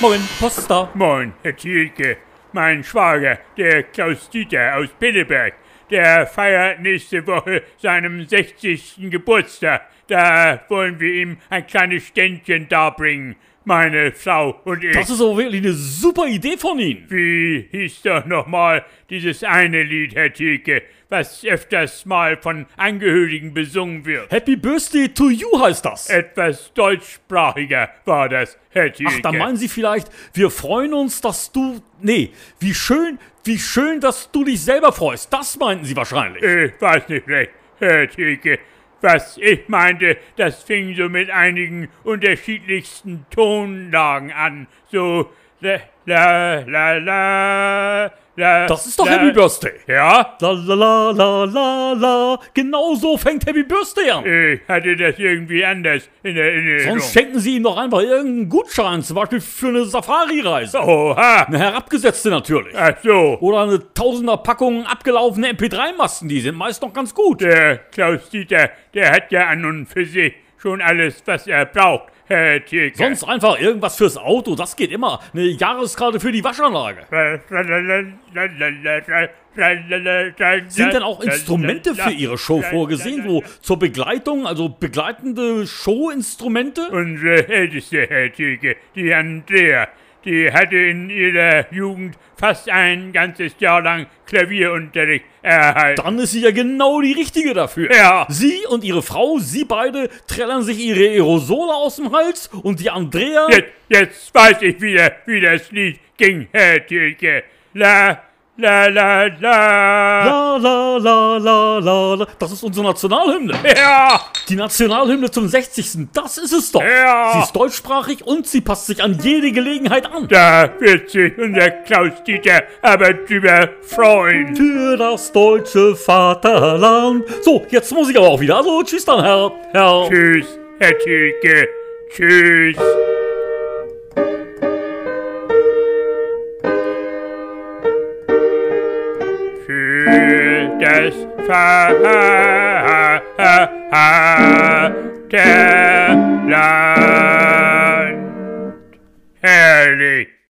Moin, Post ist da. Moin, Herr Thielke. Mein Schwager, der Klaus Dieter aus Pinneberg, der feiert nächste Woche seinem 60. Geburtstag. Da wollen wir ihm ein kleines Ständchen darbringen, meine Frau und ich. Das ist aber wirklich eine super Idee von Ihnen. Wie hieß doch nochmal dieses eine Lied, Herr Thielke, was öfters mal von Angehörigen besungen wird? Happy Birthday to you heißt das. Etwas deutschsprachiger war das, Herr Thielke. Ach, dann meinen Sie vielleicht, wir freuen uns, dass du. Nee, wie schön, wie schön, dass du dich selber freust. Das meinten Sie wahrscheinlich. Ich weiß nicht recht, Herr Thielke. Was ich meinte, das fing so mit einigen unterschiedlichsten Tonlagen an. So la la la la la. Das ist doch la, Happy Birthday. Ja? La la la la la la. Genau so fängt Happy Birthday an. Ich hatte das irgendwie anders in Erinnerung. Sonst schenken Sie ihm doch einfach irgendeinen Gutschein, zum Beispiel für eine Safari-Reise. Oha! Eine herabgesetzte natürlich. Ach so. Oder eine tausender Packung abgelaufene MP3-Masten, die sind meist noch ganz gut. Der Klaus Dieter, der hat ja an und für sich schon alles, was er braucht, Herr Thielke. Sonst einfach irgendwas fürs Auto, das geht immer. Eine Jahreskarte für die Waschanlage. Sind denn auch Instrumente für Ihre Show vorgesehen, so zur Begleitung, also begleitende Showinstrumente? Unsere älteste Herr Thielke, die Andrea, die hatte in ihrer Jugend fast ein ganzes Jahr lang Klavierunterricht erhalten. Dann ist sie ja genau die Richtige dafür. Ja. Sie und ihre Frau, sie beide trällern sich ihre Aerosole aus dem Hals und die Andrea. Jetzt, jetzt weiß ich wieder, wie das Lied ging, Herr Thielke. La, la, la, la. La la la la la la. Das ist unsere Nationalhymne. Ja, Die Nationalhymne zum 60. Das ist es doch. Ja. Sie ist deutschsprachig und sie passt sich an jede Gelegenheit an. da wird sich unser Klaus Dieter aber drüber freuen. Für das deutsche Vaterland. So, jetzt muss ich aber auch wieder. Also, tschüss dann, Herr. Herr. Tschüss, Herr Thielke. Tschüss. Für das Vaterland. Herrlich.